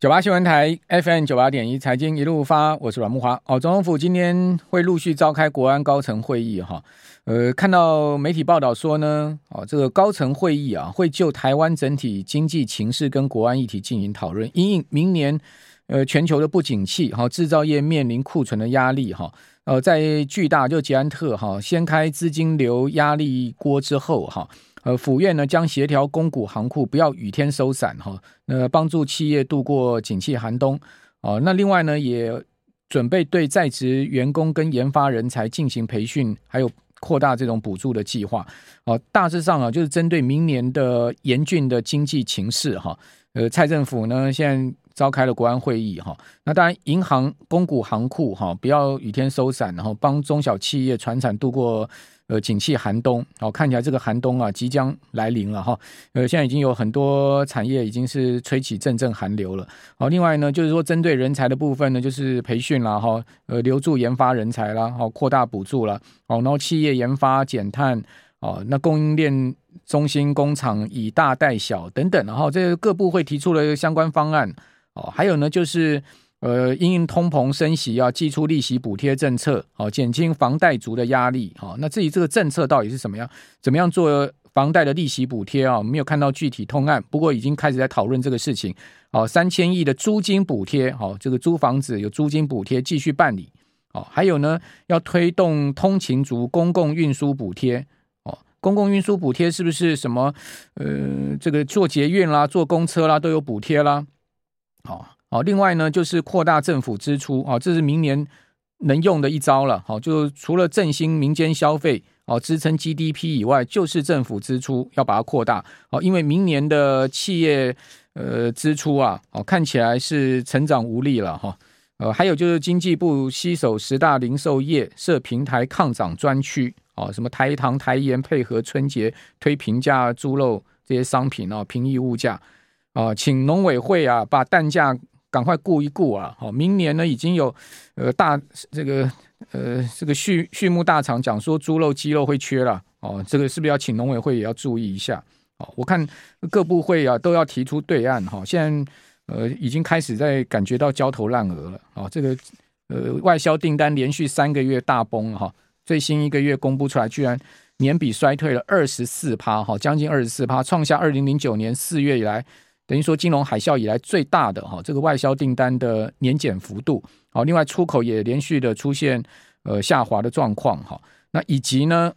九八新闻台 FM 九八点一财经一路发，我是阮慕华。哦，总统府今天会陆续召开国安高层会议哈。呃，看到媒体报道说呢，哦，这个高层会议啊，会就台湾整体经济情势跟国安议题进行讨论。因应明年呃全球的不景气，哈，制造业面临库存的压力，哈，呃，在巨大就捷安特哈掀开资金流压力锅之后，哈。呃，府院呢将协调公股行库，不要雨天收伞哈，那帮助企业度过景气寒冬哦。那另外呢，也准备对在职员工跟研发人才进行培训，还有扩大这种补助的计划哦。大致上啊，就是针对明年的严峻的经济情势哈。呃，蔡政府呢现在召开了国安会议哈。那当然，银行公股行库哈，不要雨天收伞，然后帮中小企业传产度过。呃，景气寒冬，哦，看起来这个寒冬啊即将来临了哈。呃，现在已经有很多产业已经是吹起阵阵寒流了。好，另外呢，就是说针对人才的部分呢，就是培训啦，哈，呃，留住研发人才啦，好，扩大补助了，哦，然后企业研发减碳，哦，那供应链中心工厂以大带小等等，然后这个各部会提出了相关方案，哦，还有呢就是。呃，因应通膨升息，要寄出利息补贴政策，好减轻房贷族的压力。好，那至于这个政策到底是什么样？怎么样做房贷的利息补贴啊？没有看到具体通案，不过已经开始在讨论这个事情。好，三千亿的租金补贴，好，这个租房子有租金补贴继续办理。好，还有呢，要推动通勤族公共运输补贴。哦，公共运输补贴是不是什么？呃，这个坐捷运啦，坐公车啦，都有补贴啦。好。好，另外呢，就是扩大政府支出啊，这是明年能用的一招了。好，就除了振兴民间消费，哦，支撑 GDP 以外，就是政府支出要把它扩大。哦，因为明年的企业呃支出啊，哦，看起来是成长无力了哈。呃，还有就是经济部携手十大零售业设平台抗涨专区，哦，什么台糖、台盐配合春节推平价猪肉这些商品哦，平抑物价啊，请农委会啊把蛋价。赶快顾一顾啊！好，明年呢已经有呃大这个呃这个畜畜牧大厂讲说猪肉鸡肉会缺了哦，这个是不是要请农委会也要注意一下？哦，我看各部会啊都要提出对案哈，现在呃已经开始在感觉到焦头烂额了啊！这个呃外销订单连续三个月大崩哈，最新一个月公布出来，居然年比衰退了二十四趴哈，将近二十四趴，创下二零零九年四月以来。等于说金融海啸以来最大的哈这个外销订单的年减幅度，好，另外出口也连续的出现呃下滑的状况哈，那以及呢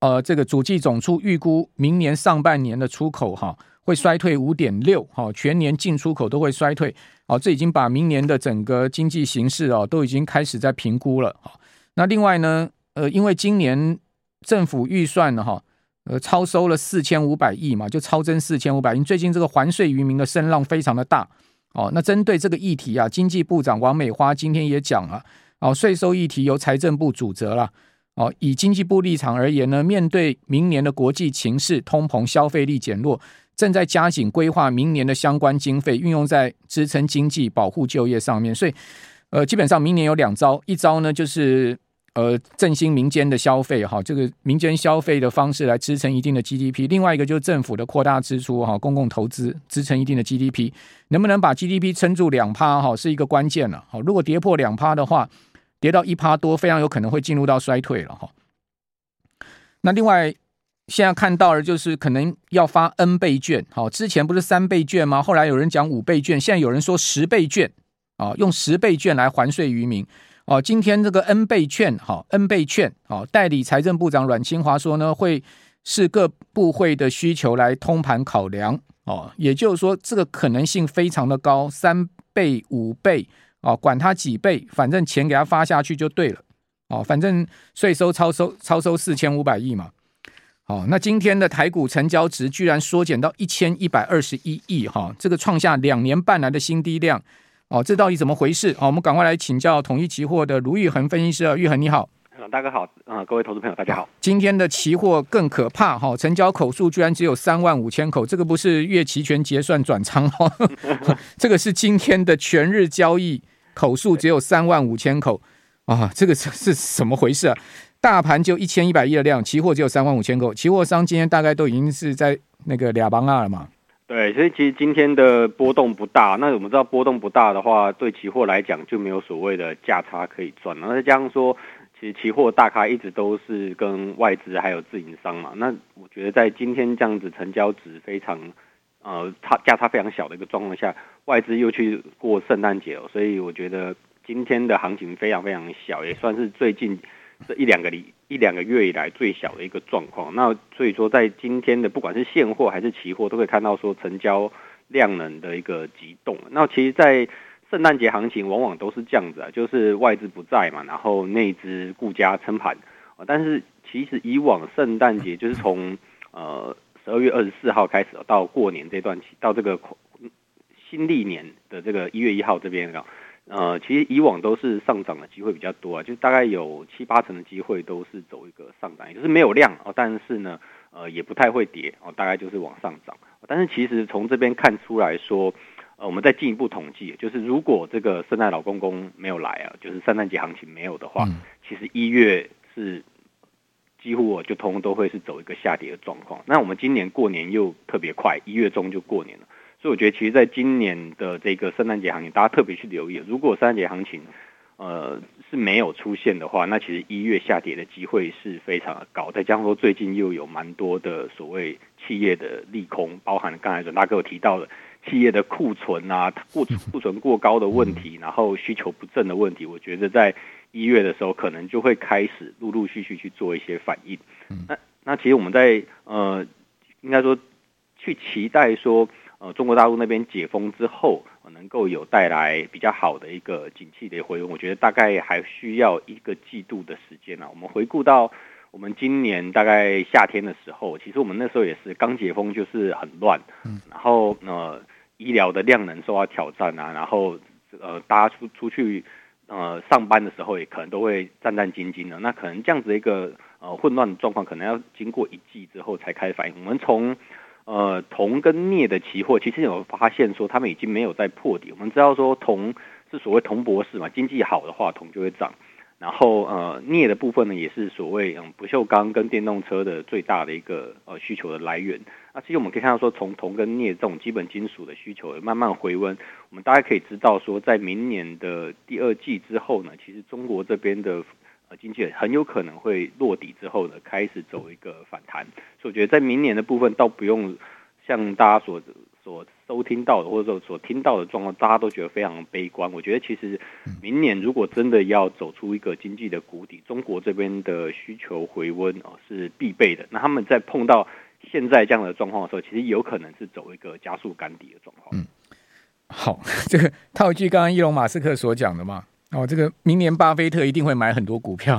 呃这个主计总处预估明年上半年的出口哈会衰退五点六哈，全年进出口都会衰退，好，这已经把明年的整个经济形势啊都已经开始在评估了哈，那另外呢呃因为今年政府预算呢哈。呃，超收了四千五百亿嘛，就超征四千五百亿。最近这个还税于民的声浪非常的大哦。那针对这个议题啊，经济部长王美花今天也讲了哦，税收议题由财政部主责了哦。以经济部立场而言呢，面对明年的国际情势，通膨消费力减弱，正在加紧规划明年的相关经费运用在支撑经济、保护就业上面。所以，呃，基本上明年有两招，一招呢就是。呃，振兴民间的消费哈，这个民间消费的方式来支撑一定的 GDP。另外一个就是政府的扩大支出哈，公共投资支撑一定的 GDP。能不能把 GDP 撑住两趴哈，是一个关键了。好，如果跌破两趴的话，跌到一趴多，非常有可能会进入到衰退了哈。那另外现在看到的就是可能要发 N 倍券，好，之前不是三倍券吗？后来有人讲五倍券，现在有人说十倍券啊，用十倍券来还税于民。哦，今天这个 N 倍券，哈，N 倍券，哦，代理财政部长阮清华说呢，会视各部会的需求来通盘考量，哦，也就是说，这个可能性非常的高，三倍、五倍，哦，管他几倍，反正钱给他发下去就对了，哦，反正税收超收超收四千五百亿嘛，哦，那今天的台股成交值居然缩减到一千一百二十一亿，哈，这个创下两年半来的新低量。哦，这到底怎么回事？好，我们赶快来请教统一期货的卢玉恒分析师。啊，玉恒你好，大哥好，啊，各位投资朋友大家好。今天的期货更可怕哈，成交口数居然只有三万五千口，这个不是月期权结算转仓哈，这个是今天的全日交易口数只有三万五千口啊，这个是是什么回事啊？大盘就一千一百亿的量，期货只有三万五千口，期货商今天大概都已经是在那个俩帮二了嘛。对，所以其实今天的波动不大。那我们知道波动不大的话，对期货来讲就没有所谓的价差可以赚。那再加上说，其实期货大咖一直都是跟外资还有自营商嘛。那我觉得在今天这样子成交值非常呃差价差非常小的一个状况下，外资又去过圣诞节哦，所以我觉得今天的行情非常非常小，也算是最近。这一两个礼一两个月以来最小的一个状况，那所以说在今天的不管是现货还是期货，都可以看到说成交量能的一个急动。那其实，在圣诞节行情往往都是这样子啊，就是外资不在嘛，然后内资顾家撑盘。但是其实以往圣诞节就是从呃十二月二十四号开始到过年这段期，到这个新历年的这个一月一号这边啊。呃，其实以往都是上涨的机会比较多啊，就大概有七八成的机会都是走一个上涨，也就是没有量哦，但是呢，呃，也不太会跌哦，大概就是往上涨。但是其实从这边看出来说，呃，我们再进一步统计，就是如果这个圣诞老公公没有来啊，就是圣诞节行情没有的话，嗯、其实一月是几乎我就通都会是走一个下跌的状况。那我们今年过年又特别快，一月中就过年了。所以我觉得，其实在今年的这个圣诞节行情，大家特别去留意。如果圣诞节行情，呃，是没有出现的话，那其实一月下跌的机会是非常的高。再加上说，最近又有蛮多的所谓企业的利空，包含刚才阮大哥有提到的企业的库存啊，库库存过高的问题，然后需求不振的问题，我觉得在一月的时候，可能就会开始陆陆续续去做一些反应。那那其实我们在呃，应该说去期待说。呃，中国大陆那边解封之后，能够有带来比较好的一个景气的回温，我觉得大概还需要一个季度的时间呢。我们回顾到我们今年大概夏天的时候，其实我们那时候也是刚解封，就是很乱，然后呃，医疗的量能受到挑战啊，然后呃，大家出出去呃上班的时候，也可能都会战战兢兢的。那可能这样子一个呃混乱的状况，可能要经过一季之后才开始反应。我们从呃，铜跟镍的期货其实有发现说，他们已经没有在破底。我们知道说，铜是所谓铜博士嘛，经济好的话，铜就会涨。然后呃，镍的部分呢，也是所谓嗯不锈钢跟电动车的最大的一个呃需求的来源。那其实我们可以看到说，从铜跟镍这种基本金属的需求慢慢回温，我们大概可以知道说，在明年的第二季之后呢，其实中国这边的。呃，经济很有可能会落底之后呢，开始走一个反弹，所以我觉得在明年的部分倒不用像大家所所收听到的，或者说所听到的状况，大家都觉得非常悲观。我觉得其实明年如果真的要走出一个经济的谷底，中国这边的需求回温哦是必备的。那他们在碰到现在这样的状况的时候，其实有可能是走一个加速赶底的状况。嗯，好，这个套一句刚刚伊隆马斯克所讲的嘛。哦，这个明年巴菲特一定会买很多股票。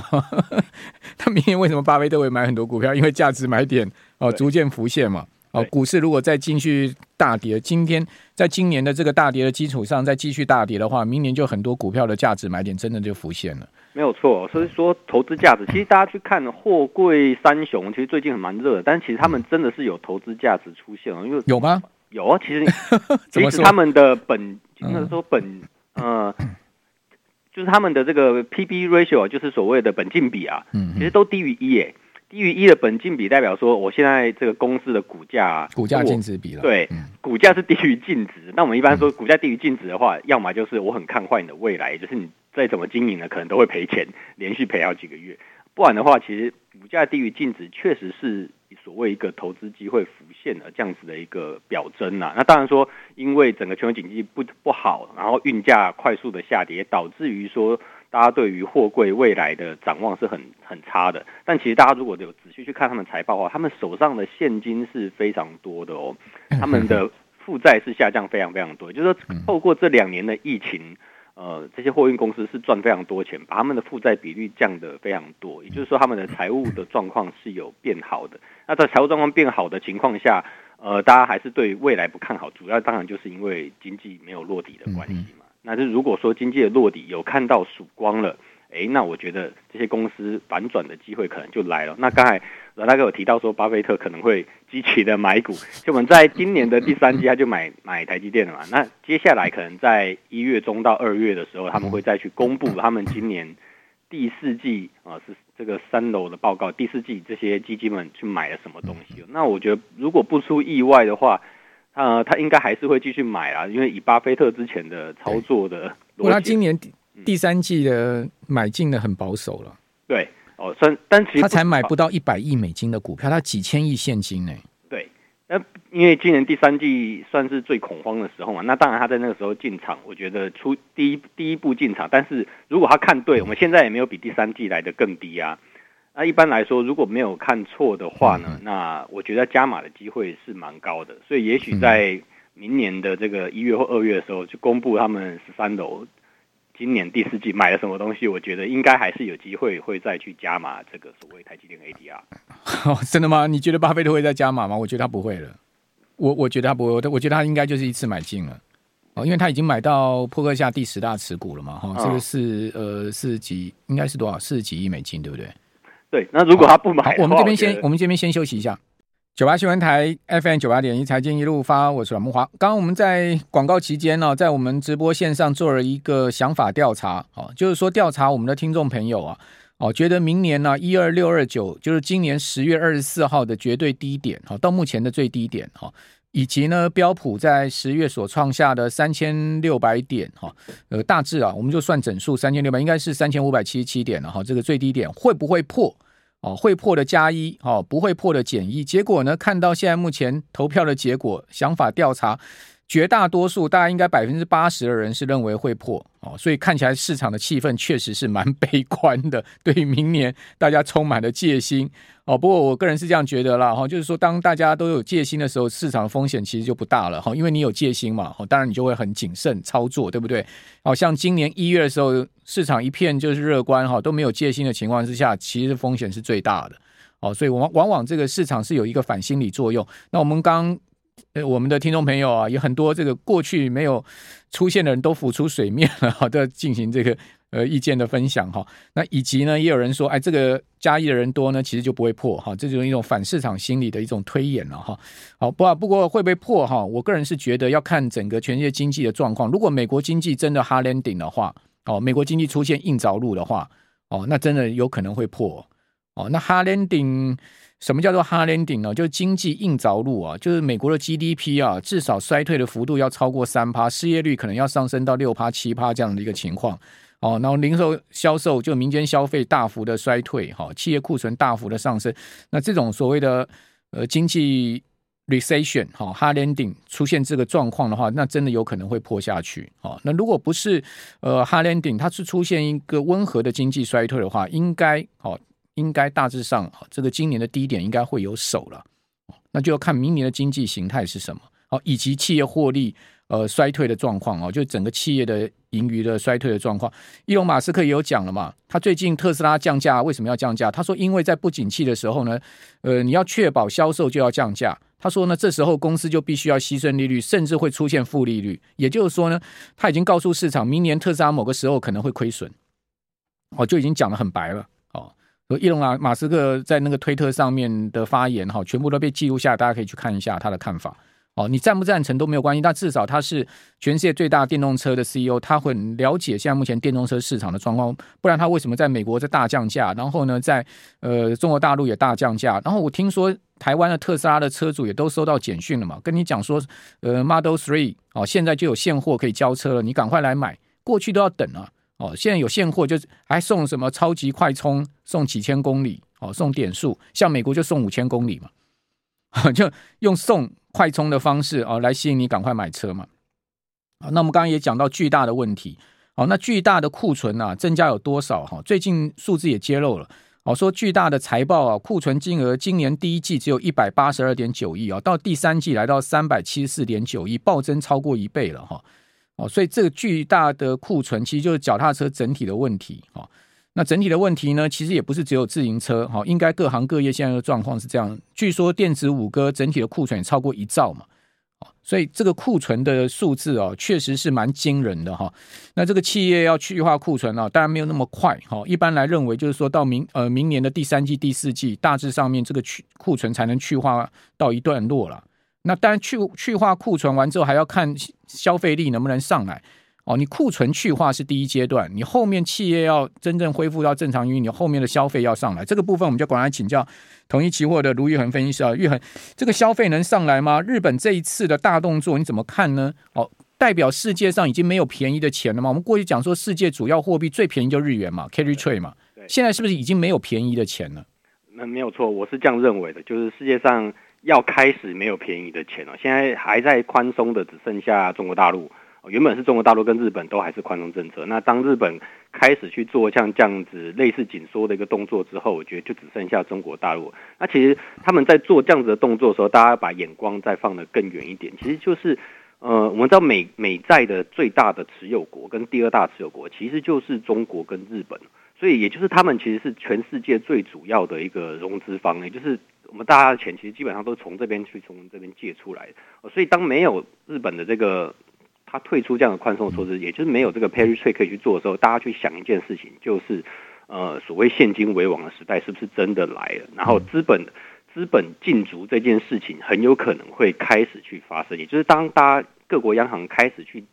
他明年为什么巴菲特会买很多股票？因为价值买点哦逐渐浮现嘛。哦，股市如果再继续大跌，今天在今年的这个大跌的基础上再继续大跌的话，明年就很多股票的价值买点真的就浮现了。没有错，所以说投资价值，其实大家去看货柜三雄，其实最近很蛮热的，但其实他们真的是有投资价值出现了，因为有吗？有啊，其实 其实他们的本，那说本呃。就是他们的这个 P/B ratio 就是所谓的本净比啊，其实都低于一诶，低于一的本净比代表说，我现在这个公司的股价啊，股价净值比了，对，股价是低于净值。那我们一般说股价低于净值的话，要么就是我很看坏你的未来，就是你再怎么经营呢，可能都会赔钱，连续赔好几个月。不然的话，其实股价低于净值确实是所谓一个投资机会浮现的这样子的一个表征呐。那当然说，因为整个全球经济不不好，然后运价快速的下跌，导致于说大家对于货柜未来的展望是很很差的。但其实大家如果有仔细去看他们财报的话，他们手上的现金是非常多的哦，他们的负债是下降非常非常多，就是说透过这两年的疫情。呃，这些货运公司是赚非常多钱，把他们的负债比率降得非常多，也就是说，他们的财务的状况是有变好的。那在财务状况变好的情况下，呃，大家还是对未来不看好，主要当然就是因为经济没有落底的关系嘛。那就如果说经济的落底有看到曙光了。哎，那我觉得这些公司反转的机会可能就来了。那刚才阮大哥有提到说，巴菲特可能会积极的买股，就我们在今年的第三季他就买买台积电了嘛。那接下来可能在一月中到二月的时候，他们会再去公布他们今年第四季啊，是这个三楼的报告，第四季这些基金们去买了什么东西。那我觉得如果不出意外的话，呃，他应该还是会继续买啊，因为以巴菲特之前的操作的，不过他今年第三季的买进的很保守了。对，哦，算，但其实他才买不到一百亿美金的股票，他几千亿现金呢。对那因为今年第三季算是最恐慌的时候嘛，那当然他在那个时候进场，我觉得出第一第一步进场，但是如果他看对，我们现在也没有比第三季来的更低啊。那一般来说，如果没有看错的话呢，那我觉得加码的机会是蛮高的，所以也许在明年的这个一月或二月的时候，就公布他们十三楼。今年第四季买了什么东西？我觉得应该还是有机会会再去加码这个所谓台积电 ADR。哦，真的吗？你觉得巴菲特会再加码吗？我觉得他不会了。我我觉得他不会，我我觉得他应该就是一次买进了。哦，因为他已经买到破克下第十大持股了嘛。哈、哦，这个是呃四十几，应该是多少？四十几亿美金，对不对？对。那如果他不买，我们这边先，我们这边先休息一下。九八新闻台 FM 九八点一财经一路发，我是阮慕华。刚刚我们在广告期间呢，在我们直播线上做了一个想法调查，哦，就是说调查我们的听众朋友啊，哦，觉得明年呢一二六二九就是今年十月二十四号的绝对低点，哈，到目前的最低点，哈，以及呢标普在十月所创下的三千六百点，哈，呃，大致啊，我们就算整数三千六百，应该是三千五百七十七点了，哈，这个最低点会不会破？哦，会破的加一，哦，不会破的减一。结果呢，看到现在目前投票的结果，想法调查。绝大多数，大概应该百分之八十的人是认为会破哦，所以看起来市场的气氛确实是蛮悲观的，对于明年大家充满了戒心哦。不过我个人是这样觉得啦哈，就是说当大家都有戒心的时候，市场风险其实就不大了哈，因为你有戒心嘛，哦，当然你就会很谨慎操作，对不对？好像今年一月的时候，市场一片就是乐观哈，都没有戒心的情况之下，其实风险是最大的哦，所以往往往这个市场是有一个反心理作用。那我们刚。呃，我们的听众朋友啊，有很多这个过去没有出现的人都浮出水面了，好的，进行这个呃意见的分享哈。那以及呢，也有人说，哎，这个加一的人多呢，其实就不会破哈，这就是一种反市场心理的一种推演了哈。好，不不过会不会破哈？我个人是觉得要看整个全世界经济的状况。如果美国经济真的 hard landing 的话，哦，美国经济出现硬着陆的话，哦，那真的有可能会破。哦，那 hard landing。什么叫做 hard landing 呢？就是经济硬着陆啊，就是美国的 GDP 啊，至少衰退的幅度要超过三趴，失业率可能要上升到六趴、七趴这样的一个情况。哦，然后零售销售就民间消费大幅的衰退，哈，企业库存大幅的上升。那这种所谓的呃经济 recession 哈 hard landing 出现这个状况的话，那真的有可能会破下去。哦，那如果不是呃 hard landing，它是出现一个温和的经济衰退的话，应该哦。应该大致上，这个今年的低点应该会有手了，那就要看明年的经济形态是什么，好，以及企业获利呃衰退的状况哦，就整个企业的盈余的衰退的状况。伊隆马斯克也有讲了嘛，他最近特斯拉降价为什么要降价？他说因为在不景气的时候呢，呃，你要确保销售就要降价。他说呢，这时候公司就必须要牺牲利率，甚至会出现负利率。也就是说呢，他已经告诉市场，明年特斯拉某个时候可能会亏损，哦，就已经讲得很白了。和伊隆马马斯克在那个推特上面的发言哈，全部都被记录下，大家可以去看一下他的看法。哦，你赞不赞成都没有关系，但至少他是全世界最大电动车的 CEO，他很了解现在目前电动车市场的状况。不然他为什么在美国在大降价，然后呢，在呃中国大陆也大降价？然后我听说台湾的特斯拉的车主也都收到简讯了嘛，跟你讲说，呃，Model Three 哦，现在就有现货可以交车了，你赶快来买，过去都要等啊。哦，现在有现货，就还送什么超级快充，送几千公里，哦，送点数，像美国就送五千公里嘛，就用送快充的方式哦来吸引你赶快买车嘛。那我们刚刚也讲到巨大的问题，哦，那巨大的库存啊，增加有多少？哈，最近数字也揭露了，哦，说巨大的财报啊，库存金额今年第一季只有一百八十二点九亿啊，到第三季来到三百七十四点九亿，暴增超过一倍了哈。哦所以这个巨大的库存其实就是脚踏车整体的问题。哦，那整体的问题呢，其实也不是只有自行车。哈，应该各行各业现在的状况是这样。据说电子五哥整体的库存也超过一兆嘛。所以这个库存的数字哦，确实是蛮惊人的哈。那这个企业要去化库存啊，当然没有那么快。哈，一般来认为就是说到明呃明年的第三季、第四季，大致上面这个去库存才能去化到一段落了。那当然去去化库存完之后，还要看消费力能不能上来哦，你库存去化是第一阶段，你后面企业要真正恢复到正常运营，你后面的消费要上来，这个部分我们就赶来请教统一期货的卢玉恒分析师啊，玉恒，这个消费能上来吗？日本这一次的大动作你怎么看呢？哦，代表世界上已经没有便宜的钱了吗？我们过去讲说世界主要货币最便宜就日元嘛，carry trade 嘛，现在是不是已经没有便宜的钱了？那没有错，我是这样认为的，就是世界上要开始没有便宜的钱了，现在还在宽松的只剩下中国大陆。原本是中国大陆跟日本都还是宽松政策，那当日本开始去做像这样子类似紧缩的一个动作之后，我觉得就只剩下中国大陆。那其实他们在做这样子的动作的时候，大家把眼光再放得更远一点，其实就是呃，我们知道美美债的最大的持有国跟第二大持有国其实就是中国跟日本，所以也就是他们其实是全世界最主要的一个融资方，也就是我们大家的钱其实基本上都从这边去从这边借出来的。所以当没有日本的这个。他退出这样的宽松措施，也就是没有这个 carry trade 可以去做的时候，大家去想一件事情，就是呃，所谓现金为王的时代是不是真的来了？然后资本资本禁足这件事情很有可能会开始去发生，也就是当大家各国央行开始去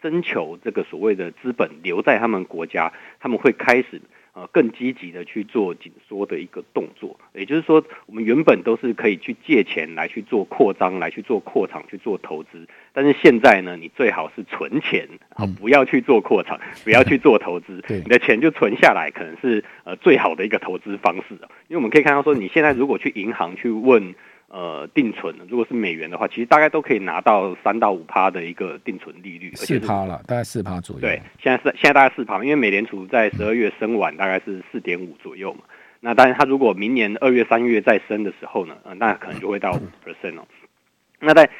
征求这个所谓的资本留在他们国家，他们会开始。呃，更积极的去做紧缩的一个动作，也就是说，我们原本都是可以去借钱来去做扩张，来去做扩厂，去做投资。但是现在呢，你最好是存钱，啊，不要去做扩厂，不要去做投资，你的钱就存下来，可能是呃最好的一个投资方式。因为我们可以看到说，你现在如果去银行去问。呃，定存如果是美元的话，其实大概都可以拿到三到五趴的一个定存利率，四趴了，大概四趴左右。对，现在是现在大概四趴，因为美联储在十二月升完，大概是四点五左右嘛。嗯、那当然，它如果明年二月、三月再升的时候呢，呃，那可能就会到五 percent 哦。那在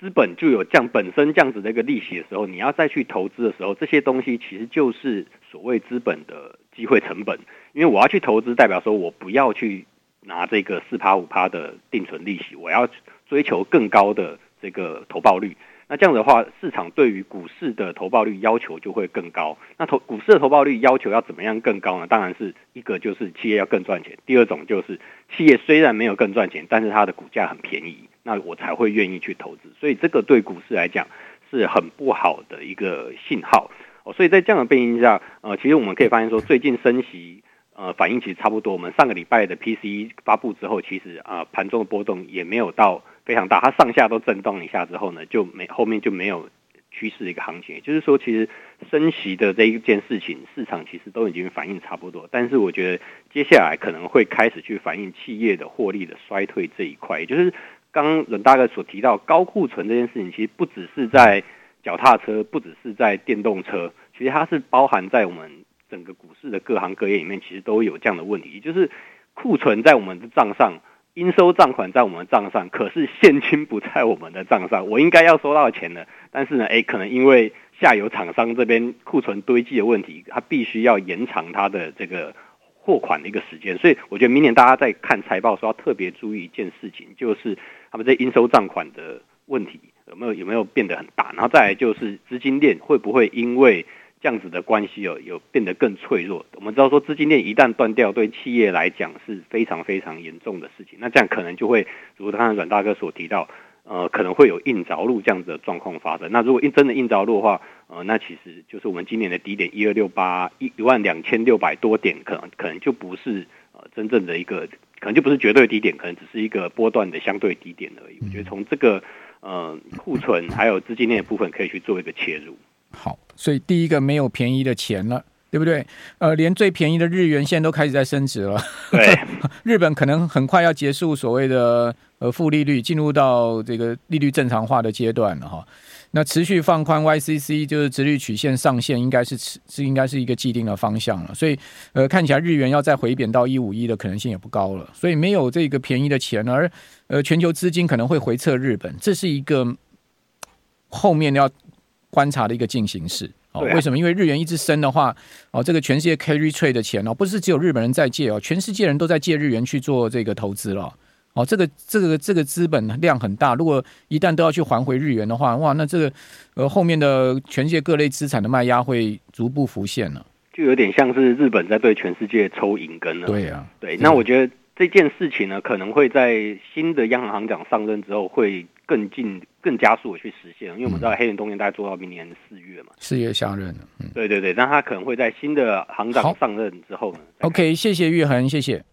资本就有降本身这样子的一个利息的时候，你要再去投资的时候，这些东西其实就是所谓资本的机会成本，因为我要去投资，代表说我不要去。拿这个四趴五趴的定存利息，我要追求更高的这个投报率。那这样的话，市场对于股市的投报率要求就会更高。那投股市的投报率要求要怎么样更高呢？当然是一个就是企业要更赚钱，第二种就是企业虽然没有更赚钱，但是它的股价很便宜，那我才会愿意去投资。所以这个对股市来讲是很不好的一个信号。哦，所以在这样的背景下，呃，其实我们可以发现说，最近升息。呃，反应其实差不多。我们上个礼拜的 PCE 发布之后，其实啊，盘中的波动也没有到非常大，它上下都震荡一下之后呢，就没后面就没有趋势的一个行情。也就是说，其实升息的这一件事情，市场其实都已经反应差不多。但是我觉得接下来可能会开始去反映企业的获利的衰退这一块。也就是刚伦大哥所提到高库存这件事情，其实不只是在脚踏车，不只是在电动车，其实它是包含在我们。整个股市的各行各业里面，其实都有这样的问题，就是库存在我们的账上，应收账款在我们的账上，可是现金不在我们的账上。我应该要收到钱的，但是呢，诶，可能因为下游厂商这边库存堆积的问题，他必须要延长他的这个货款的一个时间。所以，我觉得明年大家在看财报的时候，要特别注意一件事情，就是他们这应收账款的问题有没有有没有变得很大，然后再来就是资金链会不会因为这样子的关系有有变得更脆弱。我们知道说资金链一旦断掉，对企业来讲是非常非常严重的事情。那这样可能就会，如刚才阮大哥所提到，呃，可能会有硬着陆这样子的状况发生。那如果硬真的硬着陆的话，呃，那其实就是我们今年的低点一二六八一一万两千六百多点，可能可能就不是呃真正的一个，可能就不是绝对低点，可能只是一个波段的相对低点而已。我觉得从这个呃库存还有资金链的部分可以去做一个切入。好，所以第一个没有便宜的钱了，对不对？呃，连最便宜的日元现在都开始在升值了。对，日本可能很快要结束所谓的呃负利率，进入到这个利率正常化的阶段了哈。那持续放宽 YCC 就是殖利率曲线上限，应该是是应该是一个既定的方向了。所以呃，看起来日元要再回贬到一五一的可能性也不高了。所以没有这个便宜的钱，而呃全球资金可能会回撤日本，这是一个后面要。观察的一个进行式哦，为什么？因为日元一直升的话，哦，这个全世界 carry trade 的钱哦，不是只有日本人在借哦，全世界人都在借日元去做这个投资了哦，这个这个这个资本量很大，如果一旦都要去还回日元的话，哇，那这个呃后面的全世界各类资产的卖压会逐步浮现了，就有点像是日本在对全世界抽银根了。对啊，对，那我觉得这件事情呢，可能会在新的央行行长上任之后会更进、更加速的去实现，因为我们知道黑人东彦大概做到明年四月嘛，四月上任了。嗯，对对对，那他可能会在新的行长上任之后呢。OK，谢谢玉恒，谢谢。